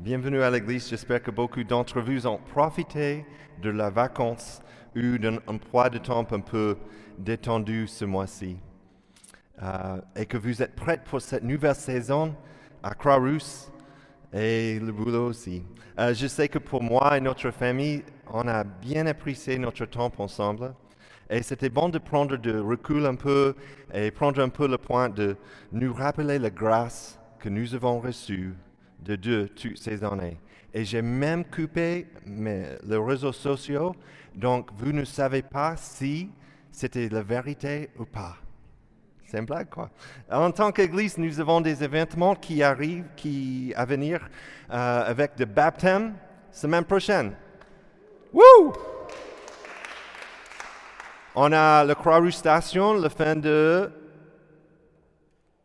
Bienvenue à l'église. J'espère que beaucoup d'entre vous ont profité de la vacance ou d'un emploi de temps un peu détendu ce mois-ci. Euh, et que vous êtes prêts pour cette nouvelle saison à Croix-Rousse et le boulot aussi. Euh, je sais que pour moi et notre famille, on a bien apprécié notre temps ensemble. Et c'était bon de prendre de recul un peu et prendre un peu le point de nous rappeler la grâce que nous avons reçue de Dieu toutes ces années. Et j'ai même coupé mes, les réseaux sociaux, donc vous ne savez pas si c'était la vérité ou pas. C'est une blague, quoi. En tant qu'Église, nous avons des événements qui arrivent, qui à venir, euh, avec des baptêmes semaine prochaine. Wouh! On a le Croix-Rouge Station le fin de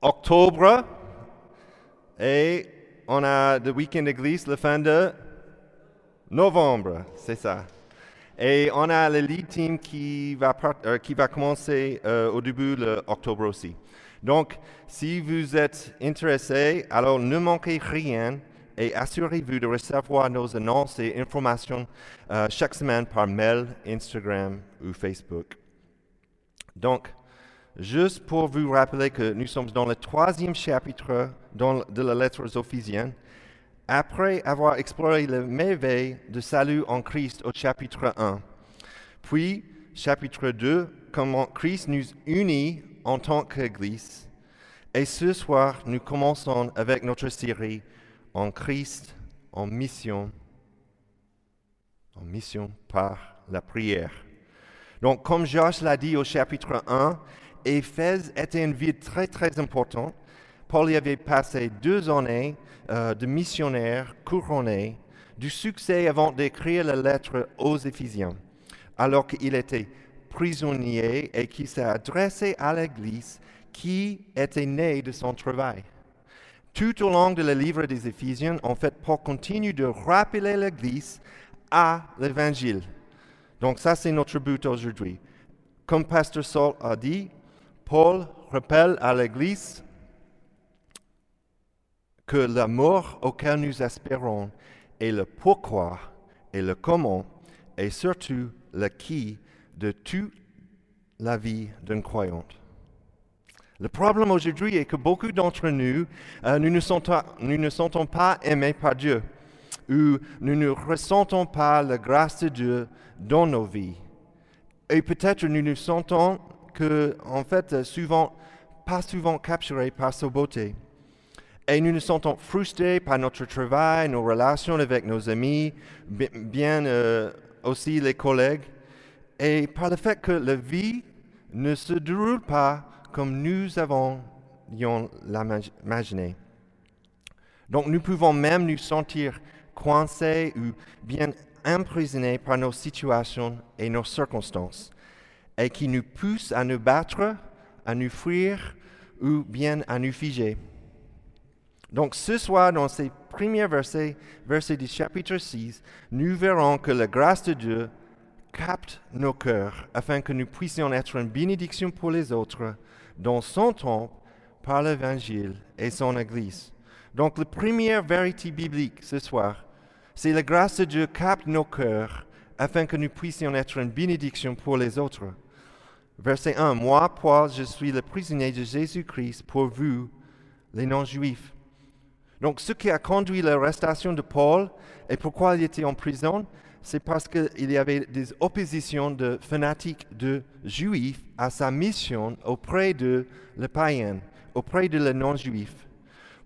octobre et on a le week-end d'église le fin de novembre, c'est ça. Et on a le lead team qui va, euh, qui va commencer euh, au début de octobre aussi. Donc, si vous êtes intéressé, alors ne manquez rien et assurez-vous de recevoir nos annonces et informations euh, chaque semaine par mail, Instagram ou Facebook. Donc, juste pour vous rappeler que nous sommes dans le troisième chapitre de la lettre aux après avoir exploré le merveille de salut en Christ au chapitre 1. Puis, chapitre 2, comment Christ nous unit en tant qu'Église. Et ce soir, nous commençons avec notre série en Christ, en mission, en mission par la prière. Donc, comme Josh l'a dit au chapitre 1, Éphèse était une ville très, très importante. Paul y avait passé deux années euh, de missionnaire couronné, du succès avant d'écrire la lettre aux Éphésiens, alors qu'il était prisonnier et qu'il s'est adressé à l'Église qui était née de son travail. Tout au long de le livre des Éphésiens, en fait, Paul continue de rappeler l'Église à l'Évangile. Donc ça, c'est notre but aujourd'hui. Comme Pasteur Saul a dit, Paul rappelle à l'Église que l'amour auquel nous espérons est le pourquoi et le comment et surtout le qui de toute la vie d'un croyant. Le problème aujourd'hui est que beaucoup d'entre nous, euh, nous, ne sentons, nous ne sentons pas aimés par Dieu ou nous ne ressentons pas la grâce de Dieu dans nos vies. Et peut-être nous nous sentons que, en fait, souvent, pas souvent capturés par sa beauté. Et nous nous sentons frustrés par notre travail, nos relations avec nos amis, bien euh, aussi les collègues, et par le fait que la vie ne se déroule pas comme nous avons l'imaginé. Donc nous pouvons même nous sentir coincés ou bien emprisonnés par nos situations et nos circonstances, et qui nous poussent à nous battre, à nous fuir ou bien à nous figer. Donc ce soir, dans ces premiers versets, versets du chapitre 6, nous verrons que la grâce de Dieu capte nos cœurs afin que nous puissions être une bénédiction pour les autres dans son temple par l'Évangile et son Église. Donc la première vérité biblique ce soir, c'est la grâce de Dieu capte nos cœurs afin que nous puissions être une bénédiction pour les autres. Verset 1. Moi, Paul, je suis le prisonnier de Jésus-Christ pour vous, les non-juifs donc, ce qui a conduit l'arrestation de Paul et pourquoi il était en prison, c'est parce qu'il y avait des oppositions de fanatiques de juifs à sa mission auprès de le païen, auprès de le non-juif.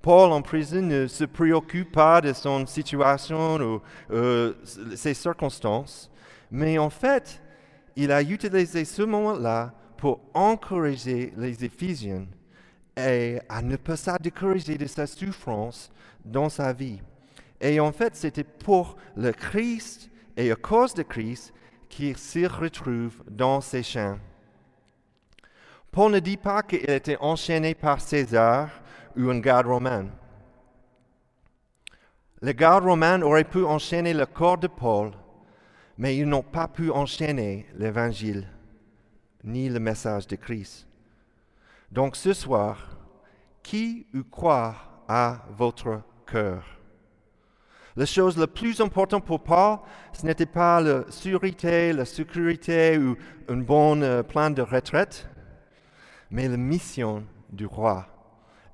Paul en prison ne se préoccupe pas de son situation ou euh, ses circonstances, mais en fait, il a utilisé ce moment-là pour encourager les Éphésiens et à ne pas se décourager de sa souffrance dans sa vie. Et en fait, c'était pour le Christ et à cause de Christ qu'il se retrouve dans ces champs. Paul ne dit pas qu'il était enchaîné par César ou un garde romain. Les gardes romains auraient pu enchaîner le corps de Paul, mais ils n'ont pas pu enchaîner l'évangile ni le message de Christ. Donc ce soir, qui ou quoi a votre cœur? La chose la plus importante pour Paul, ce n'était pas la sécurité, la sécurité ou un bon euh, plan de retraite, mais la mission du roi.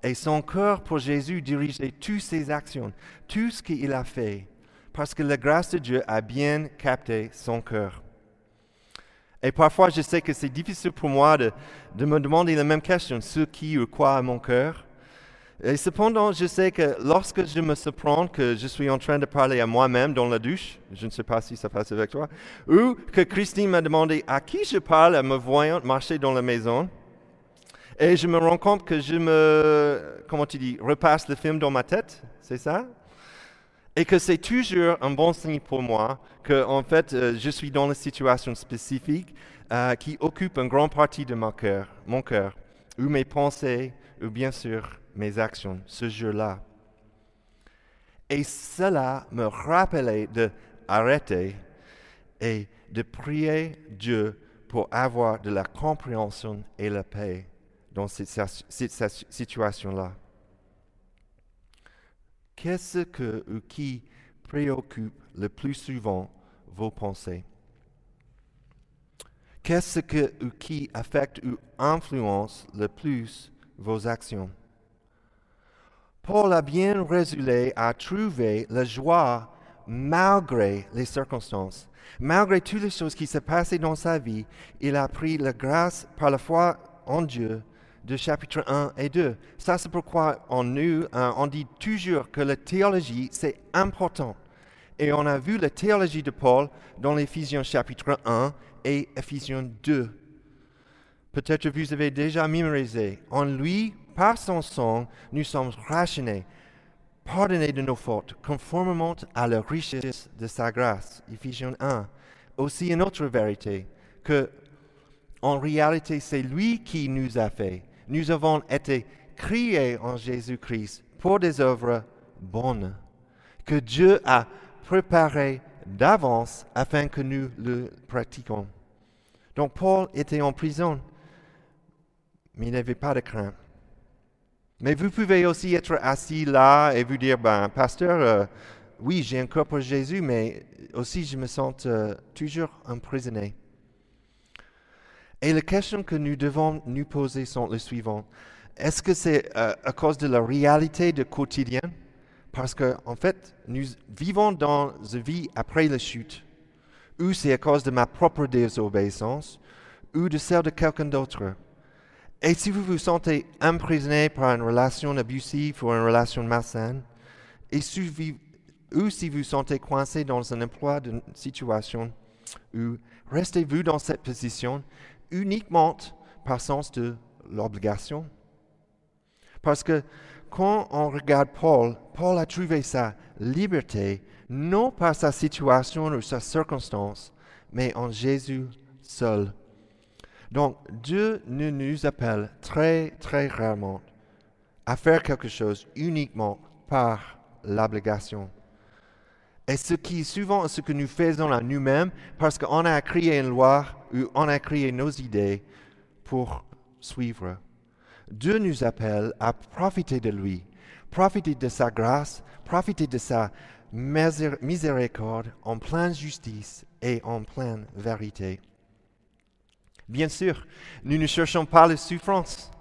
Et son cœur pour Jésus dirigeait toutes ses actions, tout ce qu'il a fait, parce que la grâce de Dieu a bien capté son cœur. Et parfois, je sais que c'est difficile pour moi de, de, me demander la même question, ce qui ou quoi à mon cœur. Et cependant, je sais que lorsque je me surprends que je suis en train de parler à moi-même dans la douche, je ne sais pas si ça passe avec toi, ou que Christine m'a demandé à qui je parle à me voyant marcher dans la maison, et je me rends compte que je me, comment tu dis, repasse le film dans ma tête, c'est ça? Et que c'est toujours un bon signe pour moi que, en fait, euh, je suis dans une situation spécifique euh, qui occupe une grande partie de mon cœur, mon cœur, ou mes pensées, ou bien sûr mes actions ce jour-là. Et cela me rappelait de arrêter et de prier Dieu pour avoir de la compréhension et la paix dans cette situation-là. Qu'est-ce que ou qui préoccupe le plus souvent vos pensées? Qu'est-ce que ou qui affecte ou influence le plus vos actions? Paul a bien résolu à trouver la joie malgré les circonstances. Malgré toutes les choses qui se passaient dans sa vie, il a pris la grâce par la foi en Dieu de chapitre 1 et 2. Ça, c'est pourquoi on, nous, hein, on dit toujours que la théologie, c'est important. Et on a vu la théologie de Paul dans l'Éphésiens chapitre 1 et Éphésiens 2. Peut-être vous avez déjà mémorisé. En lui, par son sang, nous sommes rachenés, pardonnés de nos fautes, conformément à la richesse de sa grâce. Ephésiens 1. Aussi une autre vérité, que en réalité c'est lui qui nous a fait. Nous avons été créés en Jésus-Christ pour des œuvres bonnes, que Dieu a préparées d'avance afin que nous le pratiquions. Donc Paul était en prison, mais il n'avait pas de crainte. Mais vous pouvez aussi être assis là et vous dire, ben, pasteur, euh, oui, j'ai un corps pour Jésus, mais aussi je me sens euh, toujours emprisonné. Et les questions que nous devons nous poser sont les suivantes. Est-ce que c'est euh, à cause de la réalité du quotidien? Parce qu'en en fait, nous vivons dans une vie après la chute. Ou c'est à cause de ma propre désobéissance, ou de celle de quelqu'un d'autre. Et si vous vous sentez emprisonné par une relation abusive ou une relation malsaine, et ou si vous vous sentez coincé dans un emploi d'une situation, ou restez-vous dans cette position uniquement par sens de l'obligation. Parce que quand on regarde Paul, Paul a trouvé sa liberté non par sa situation ou sa circonstance, mais en Jésus seul. Donc, Dieu ne nous appelle très, très rarement à faire quelque chose uniquement par l'obligation. Et ce qui est souvent ce que nous faisons à nous-mêmes, parce qu'on a créé une loi ou on a créé nos idées pour suivre. Dieu nous appelle à profiter de lui, profiter de sa grâce, profiter de sa miséricorde en pleine justice et en pleine vérité. Bien sûr, nous ne cherchons pas la souffrance,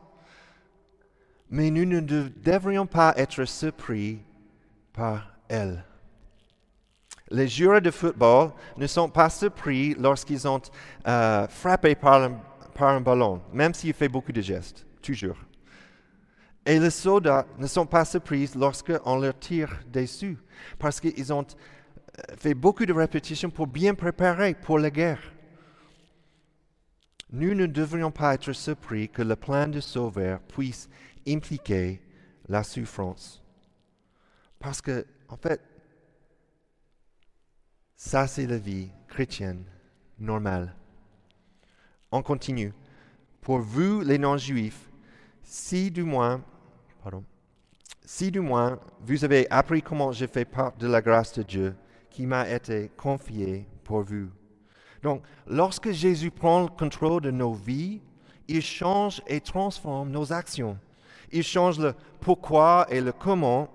mais nous ne devrions pas être surpris par elle. Les joueurs de football ne sont pas surpris lorsqu'ils ont euh, frappé par un, ballon, même s'il fait beaucoup de gestes, toujours. Et les soldats ne sont pas surpris lorsqu'on leur tire dessus, parce qu'ils ont euh, fait beaucoup de répétitions pour bien préparer pour la guerre nous ne devrions pas être surpris que le plan de Sauveur puisse impliquer la souffrance. Parce que, en fait, ça c'est la vie chrétienne normale. On continue. Pour vous, les non-juifs, si du moins, pardon, si du moins vous avez appris comment j'ai fait part de la grâce de Dieu qui m'a été confiée pour vous. Donc, lorsque Jésus prend le contrôle de nos vies, il change et transforme nos actions. Il change le pourquoi et le comment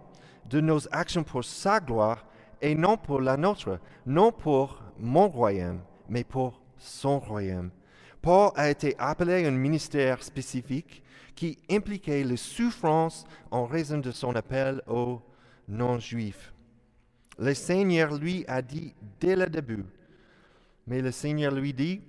de nos actions pour sa gloire et non pour la nôtre, non pour mon royaume, mais pour son royaume. Paul a été appelé à un ministère spécifique qui impliquait les souffrances en raison de son appel aux non-juifs. Le Seigneur lui a dit dès le début, mais le Seigneur lui dit,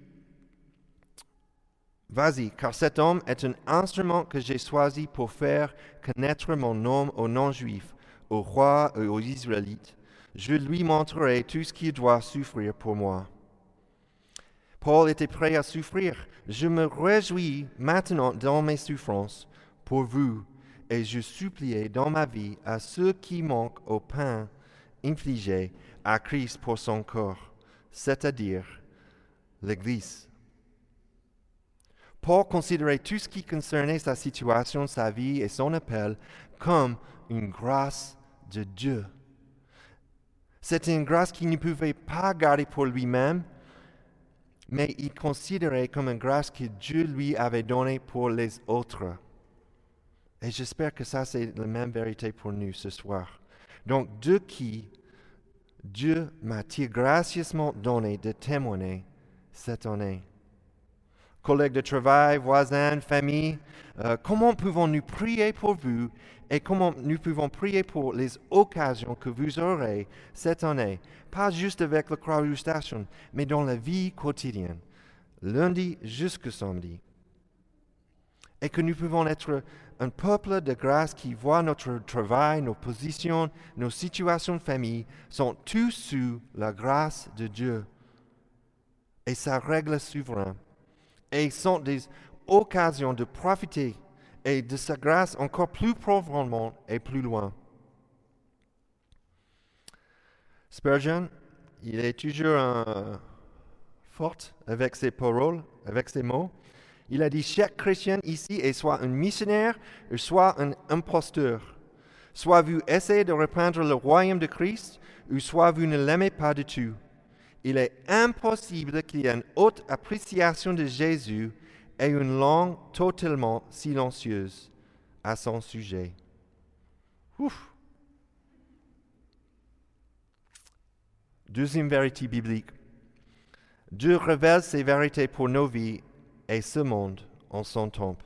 Vas-y, car cet homme est un instrument que j'ai choisi pour faire connaître mon nom aux non-juifs, aux rois et aux Israélites. Je lui montrerai tout ce qu'il doit souffrir pour moi. Paul était prêt à souffrir. Je me réjouis maintenant dans mes souffrances pour vous, et je suppliais dans ma vie à ceux qui manquent au pain infligé à Christ pour son corps, c'est-à-dire l'Église. Paul considérait tout ce qui concernait sa situation, sa vie et son appel comme une grâce de Dieu. C'était une grâce qu'il ne pouvait pas garder pour lui-même, mais il considérait comme une grâce que Dieu lui avait donnée pour les autres. Et j'espère que ça, c'est la même vérité pour nous ce soir. Donc, de qui Dieu m'a-t-il gracieusement donné de témoigner cette année? Collègues de travail, voisins, famille, euh, comment pouvons-nous prier pour vous et comment nous pouvons prier pour les occasions que vous aurez cette année, pas juste avec le croix Station, mais dans la vie quotidienne, lundi jusqu'au samedi. Et que nous pouvons être un peuple de grâce qui voit notre travail, nos positions, nos situations de famille sont tous sous la grâce de Dieu et sa règle souveraine et sont des occasions de profiter et de sa grâce encore plus profondément et plus loin. Spurgeon, il est toujours fort avec ses paroles, avec ses mots. Il a dit chaque chrétien ici est soit un missionnaire soit un imposteur. Soit vous essayez de reprendre le royaume de Christ, ou soit vous ne l'aimez pas du tout il est impossible qu'il y ait une haute appréciation de Jésus et une langue totalement silencieuse à son sujet. Ouf. Deuxième vérité biblique. Dieu révèle ses vérités pour nos vies et ce monde en son temple.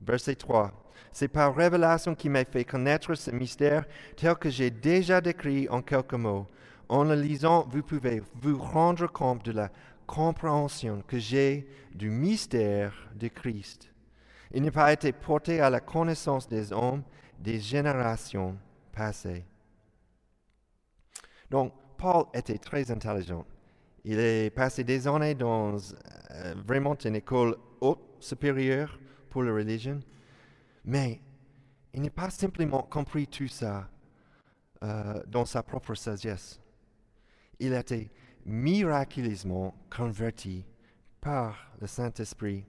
Verset 3. C'est par révélation qui m'a fait connaître ce mystère tel que j'ai déjà décrit en quelques mots en le lisant, vous pouvez vous rendre compte de la compréhension que j'ai du mystère de Christ. Il n'a pas été porté à la connaissance des hommes des générations passées. Donc, Paul était très intelligent. Il a passé des années dans euh, vraiment une école haute, supérieure pour la religion, mais il n'a pas simplement compris tout ça euh, dans sa propre sagesse il été miraculeusement converti par le Saint-Esprit.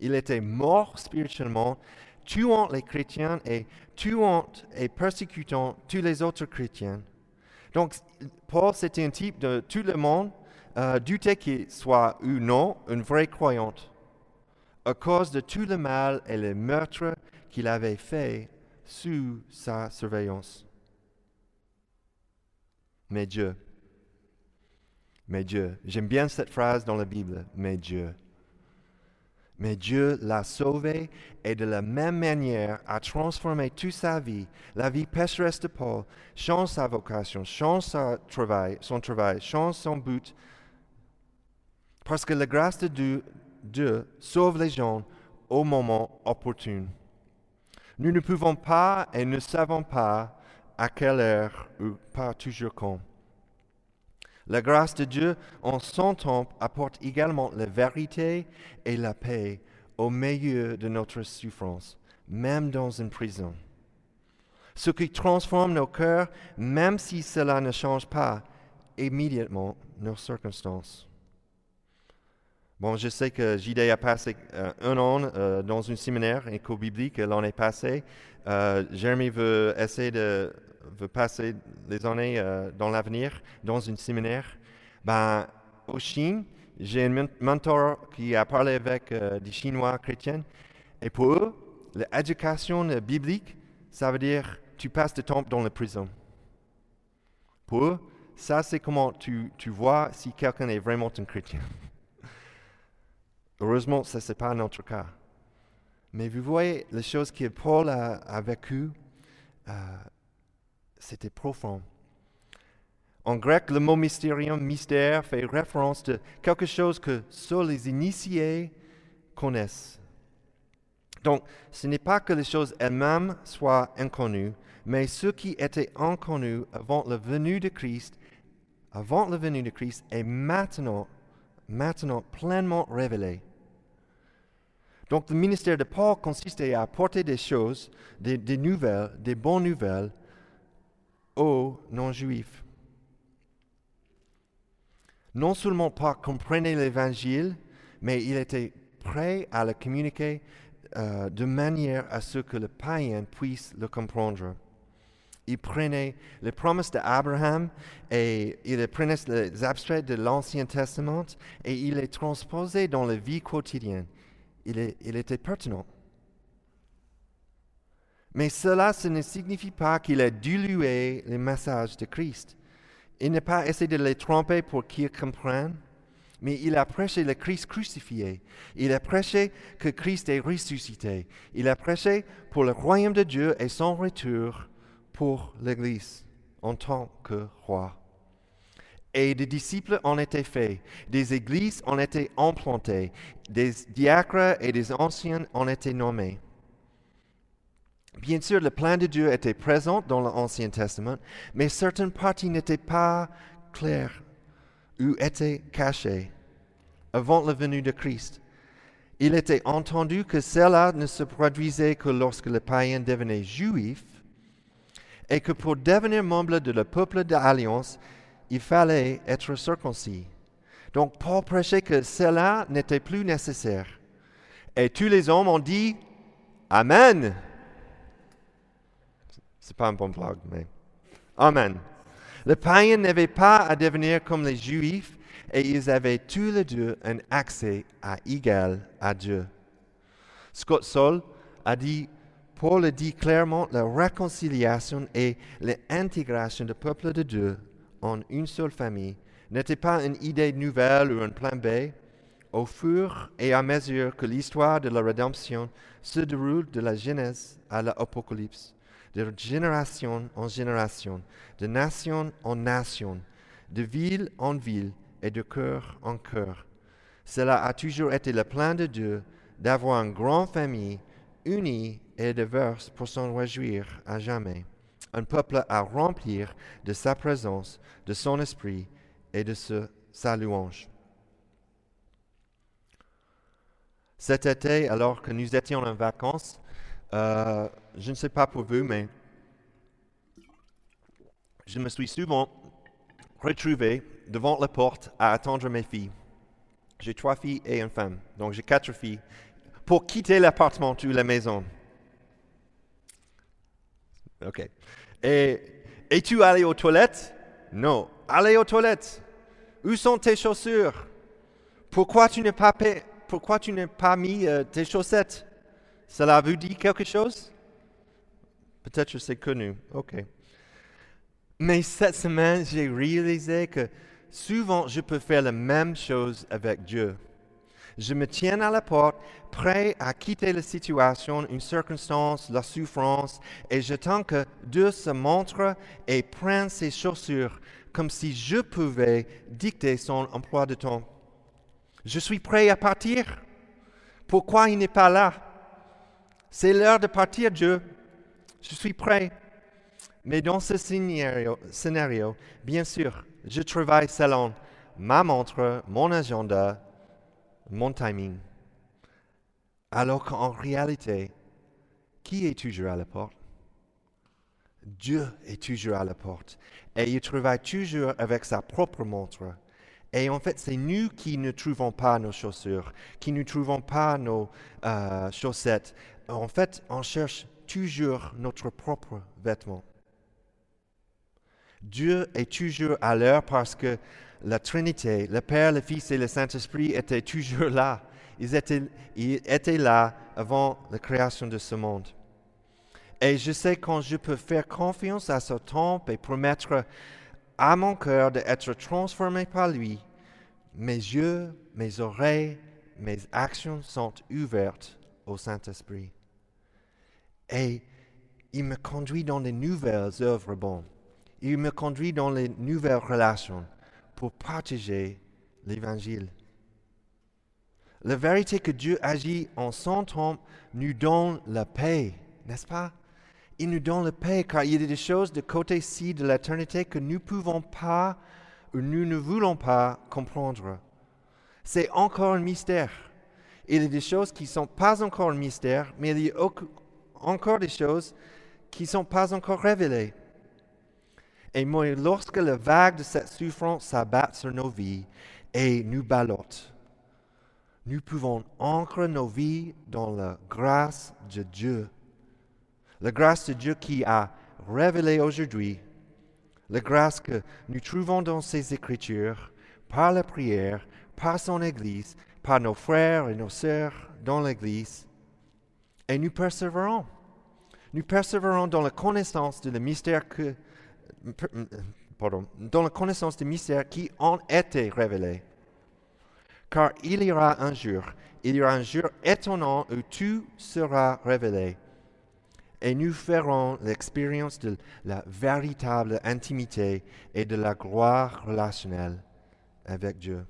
Il était mort spirituellement, tuant les chrétiens et tuant et persécutant tous les autres chrétiens. Donc, Paul, c'était un type de tout le monde, euh, qu'il soit ou non une vraie croyante, à cause de tout le mal et le meurtre qu'il avait fait sous sa surveillance. Mais Dieu, mais Dieu, j'aime bien cette phrase dans la Bible, mais Dieu. Mais Dieu l'a sauvé et de la même manière a transformé toute sa vie, la vie pécheresse de Paul, change sa vocation, change son travail, son travail, change son but. Parce que la grâce de Dieu, Dieu sauve les gens au moment opportun. Nous ne pouvons pas et ne savons pas à quelle heure ou pas toujours quand. La grâce de Dieu en son temps apporte également la vérité et la paix au milieu de notre souffrance, même dans une prison. Ce qui transforme nos cœurs, même si cela ne change pas immédiatement nos circonstances. Bon, je sais que JD a passé euh, un an euh, dans un séminaire éco-biblique l'année passée. Euh, Jérémy veut essayer de veut passer les années euh, dans l'avenir dans un séminaire, ben, au Chine, j'ai un mentor qui a parlé avec euh, des Chinois chrétiens. Et pour eux, l'éducation biblique, ça veut dire tu passes du temps dans la prison. Pour eux, ça c'est comment tu, tu vois si quelqu'un est vraiment un chrétien. Heureusement, ce n'est pas notre cas. Mais vous voyez, les choses que Paul a, a vécues, euh, c'était profond. En grec, le mot mystérium, mystère, fait référence à quelque chose que seuls les initiés connaissent. Donc, ce n'est pas que les choses elles-mêmes soient inconnues, mais ce qui était inconnu avant la venue de Christ, avant la venue de Christ, est maintenant, maintenant pleinement révélé. Donc, le ministère de Paul consistait à apporter des choses, des, des nouvelles, des bonnes nouvelles non-juifs. Non seulement Paul comprenait l'évangile, mais il était prêt à le communiquer euh, de manière à ce que le païen puisse le comprendre. Il prenait les promesses d'Abraham et il prenait les abstraits de l'Ancien Testament et il les transposait dans la vie quotidienne. Il était pertinent. Mais cela, ce ne signifie pas qu'il a dilué les messages de Christ. Il n'a pas essayé de les tromper pour qu'ils comprennent, mais il a prêché le Christ crucifié. Il a prêché que Christ est ressuscité. Il a prêché pour le royaume de Dieu et son retour pour l'Église en tant que roi. Et des disciples en étaient faits, des églises en étaient implantées, des diacres et des anciens en étaient nommés. Bien sûr, le plan de Dieu était présent dans l'Ancien Testament, mais certaines parties n'étaient pas claires ou étaient cachées avant la venue de Christ. Il était entendu que cela ne se produisait que lorsque le païen devenait juif et que pour devenir membre de le peuple d'alliance, il fallait être circoncis. Donc Paul prêchait que cela n'était plus nécessaire. Et tous les hommes ont dit Amen. C'est pas un bon blog, mais Amen. Le païen n'avait pas à devenir comme les juifs et ils avaient tous les deux un accès à égal à Dieu. Scott Sol a dit, Paul a dit clairement, la réconciliation et l'intégration du peuple de Dieu en une seule famille n'était pas une idée nouvelle ou un plan B. Au fur et à mesure que l'histoire de la rédemption se déroule de la Genèse à l'Apocalypse, de génération en génération, de nation en nation, de ville en ville et de cœur en cœur. Cela a toujours été le plan de Dieu d'avoir une grande famille unie et diverse pour s'en réjouir à jamais. Un peuple à remplir de sa présence, de son esprit et de sa louange. Cet été, alors que nous étions en vacances, euh, je ne sais pas pour vous, mais je me suis souvent retrouvé devant la porte à attendre mes filles. J'ai trois filles et une femme, donc j'ai quatre filles, pour quitter l'appartement ou la maison. OK. Et es-tu allé aux toilettes? Non. Allez aux toilettes. Où sont tes chaussures? Pourquoi tu n'as pas, pourquoi tu pas mis euh, tes chaussettes? Cela vous dit quelque chose Peut-être que c'est connu. OK. Mais cette semaine, j'ai réalisé que souvent, je peux faire la même chose avec Dieu. Je me tiens à la porte, prêt à quitter la situation, une circonstance, la souffrance, et j'attends que Dieu se montre et prenne ses chaussures comme si je pouvais dicter son emploi de temps. Je suis prêt à partir. Pourquoi il n'est pas là? C'est l'heure de partir, Dieu. Je suis prêt. Mais dans ce scénario, bien sûr, je travaille selon ma montre, mon agenda, mon timing. Alors qu'en réalité, qui est toujours à la porte? Dieu est toujours à la porte. Et il travaille toujours avec sa propre montre. Et en fait, c'est nous qui ne trouvons pas nos chaussures, qui ne trouvons pas nos euh, chaussettes, en fait, on cherche toujours notre propre vêtement. Dieu est toujours à l'heure parce que la Trinité, le Père, le Fils et le Saint-Esprit étaient toujours là. Ils étaient, ils étaient là avant la création de ce monde. Et je sais quand je peux faire confiance à ce temps et promettre à mon cœur d'être transformé par lui. Mes yeux, mes oreilles, mes actions sont ouvertes au Saint-Esprit. Et il me conduit dans les nouvelles œuvres bonnes. Il me conduit dans les nouvelles relations pour partager l'Évangile. La vérité que Dieu agit en son temps nous donne la paix, n'est-ce pas? Il nous donne la paix car il y a des choses de côté-ci de l'éternité que nous ne pouvons pas ou nous ne voulons pas comprendre. C'est encore un mystère. Il y a des choses qui ne sont pas encore un mystère, mais il y a encore des choses qui ne sont pas encore révélées. Et moi, lorsque la vague de cette souffrance s'abat sur nos vies et nous ballotte, nous pouvons ancrer nos vies dans la grâce de Dieu. La grâce de Dieu qui a révélé aujourd'hui, la grâce que nous trouvons dans ses Écritures, par la prière, par son Église, par nos frères et nos sœurs dans l'Église. Et nous persévérons. Nous persévérons dans la connaissance dans la connaissance des mystères qui ont été révélés. Car il y aura un jour, il y aura un jour étonnant où tout sera révélé. Et nous ferons l'expérience de la véritable intimité et de la gloire relationnelle avec Dieu.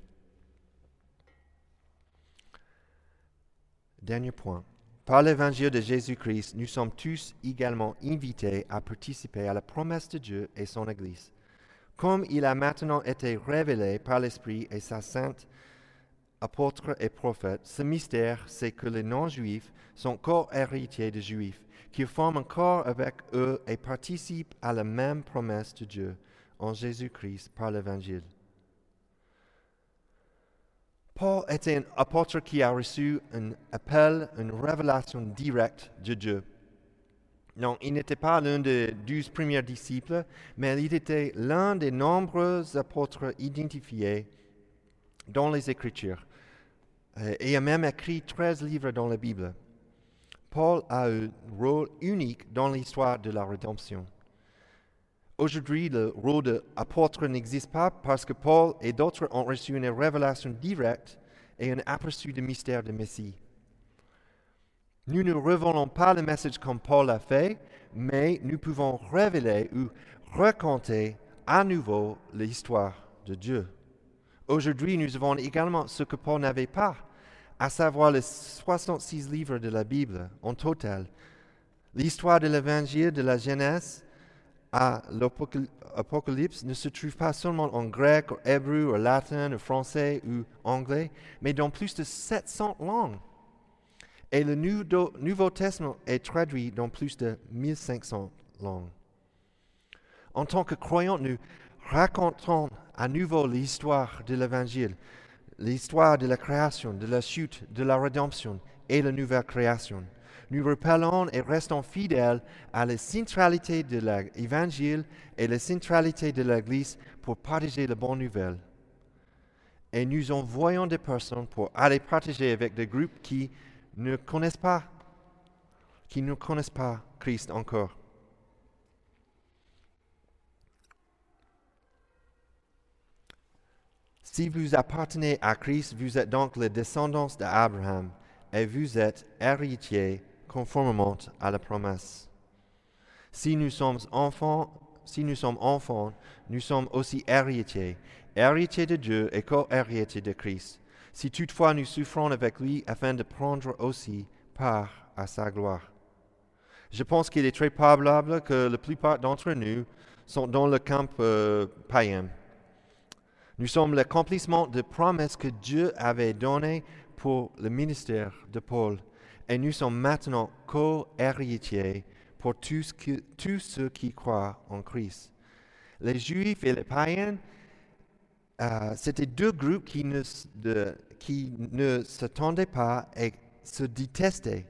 Dernier point. Par l'évangile de Jésus-Christ, nous sommes tous également invités à participer à la promesse de Dieu et son Église. Comme il a maintenant été révélé par l'Esprit et sa sainte apôtres et prophètes, ce mystère, c'est que les non-juifs sont co-héritiers des juifs, qui forment un corps avec eux et participent à la même promesse de Dieu en Jésus-Christ par l'Évangile. Paul était un apôtre qui a reçu un appel, une révélation directe de Dieu. Non, il n'était pas l'un des douze premiers disciples, mais il était l'un des nombreux apôtres identifiés dans les Écritures euh, et a même écrit 13 livres dans la Bible. Paul a un rôle unique dans l'histoire de la rédemption. Aujourd'hui, le rôle d'apôtre n'existe pas parce que Paul et d'autres ont reçu une révélation directe et un aperçu du mystère du Messie. Nous ne révélons pas le message comme Paul a fait, mais nous pouvons révéler ou raconter à nouveau l'histoire de Dieu. Aujourd'hui, nous avons également ce que Paul n'avait pas, à savoir les 66 livres de la Bible en total. L'histoire de l'évangile de la Genèse à l'Apocalypse ne se trouve pas seulement en grec, ou hébreu, ou latin, ou français ou anglais, mais dans plus de 700 langues. Et le Nouveau Testament est traduit dans plus de 1500 langues. En tant que croyants, nous racontons à nouveau l'histoire de l'Évangile l'histoire de la création, de la chute, de la rédemption et la nouvelle création. Nous rappelons et restons fidèles à la centralité de l'Évangile et la centralité de l'Église pour partager la bonne nouvelle. Et nous envoyons des personnes pour aller partager avec des groupes qui ne connaissent pas, qui ne connaissent pas Christ encore. Si vous appartenez à Christ, vous êtes donc les descendants d'Abraham et vous êtes héritiers conformément à la promesse. Si nous sommes enfants, nous sommes aussi héritiers, héritiers de Dieu et co-héritiers de Christ. Si toutefois nous souffrons avec lui afin de prendre aussi part à sa gloire. Je pense qu'il est très probable que la plupart d'entre nous sont dans le camp euh, païen. Nous sommes l'accomplissement de promesses que Dieu avait données pour le ministère de Paul. Et nous sommes maintenant co-héritiers pour tous, ceux qui croient en Christ. Les Juifs et les païens, euh, c'était deux groupes qui ne, qui ne s'attendaient pas et se détestaient,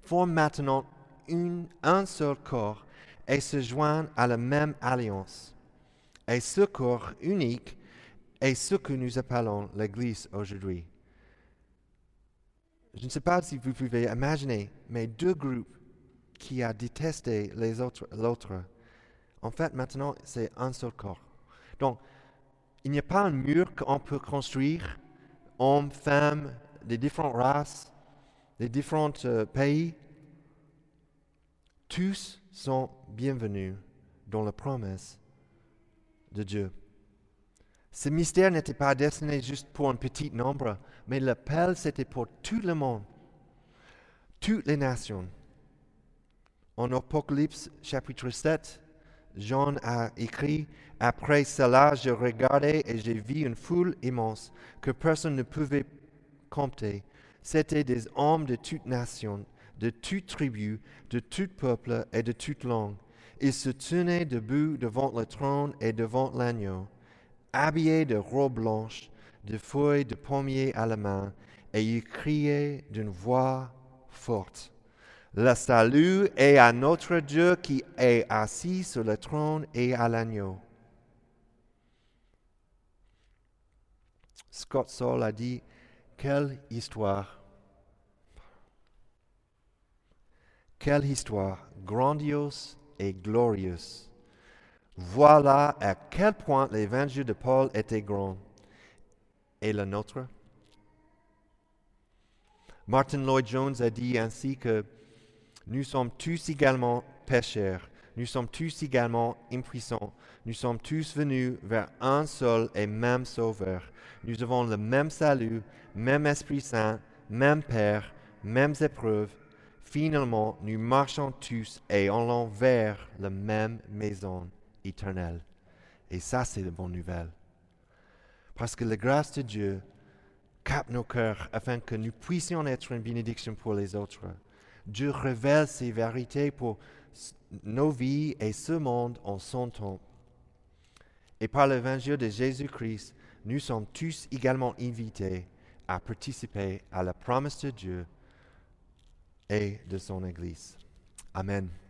forment maintenant un seul corps et se joignent à la même alliance. Et ce corps unique est ce que nous appelons l'Église aujourd'hui. Je ne sais pas si vous pouvez imaginer, mais deux groupes qui ont détesté l'autre, en fait, maintenant, c'est un seul corps. Donc, il n'y a pas un mur qu'on peut construire, hommes, femmes, des différentes races, des différents euh, pays. Tous sont bienvenus dans la promesse de Dieu. Ce mystère n'était pas destiné juste pour un petit nombre, mais l'appel c'était pour tout le monde, toutes les nations. En Apocalypse chapitre 7, Jean a écrit, Après cela, je regardais et j'ai vu une foule immense que personne ne pouvait compter. C'étaient des hommes de toutes nations, de toutes tribus, de tout peuple et de toutes langues. Ils se tenaient debout devant le trône et devant l'agneau, habillés de robes blanches, de feuilles de pommier à la main, et ils criaient d'une voix forte. Le salut est à notre Dieu qui est assis sur le trône et à l'agneau. Scott Saul a dit, quelle histoire, quelle histoire grandiose et glorieuse. Voilà à quel point l'évangile de Paul était grand. Et le nôtre? Martin Lloyd Jones a dit ainsi que nous sommes tous également pécheurs. Nous sommes tous également impuissants. Nous sommes tous venus vers un seul et même Sauveur. Nous avons le même salut, même Esprit Saint, même Père, mêmes épreuves. Finalement, nous marchons tous et allons vers la même maison éternelle. Et ça, c'est la bonne nouvelle. Parce que la grâce de Dieu capte nos cœurs afin que nous puissions être une bénédiction pour les autres. Dieu révèle ses vérités pour nos vies et ce monde en son temps. Et par l'évangile de Jésus-Christ, nous sommes tous également invités à participer à la promesse de Dieu et de son Église. Amen.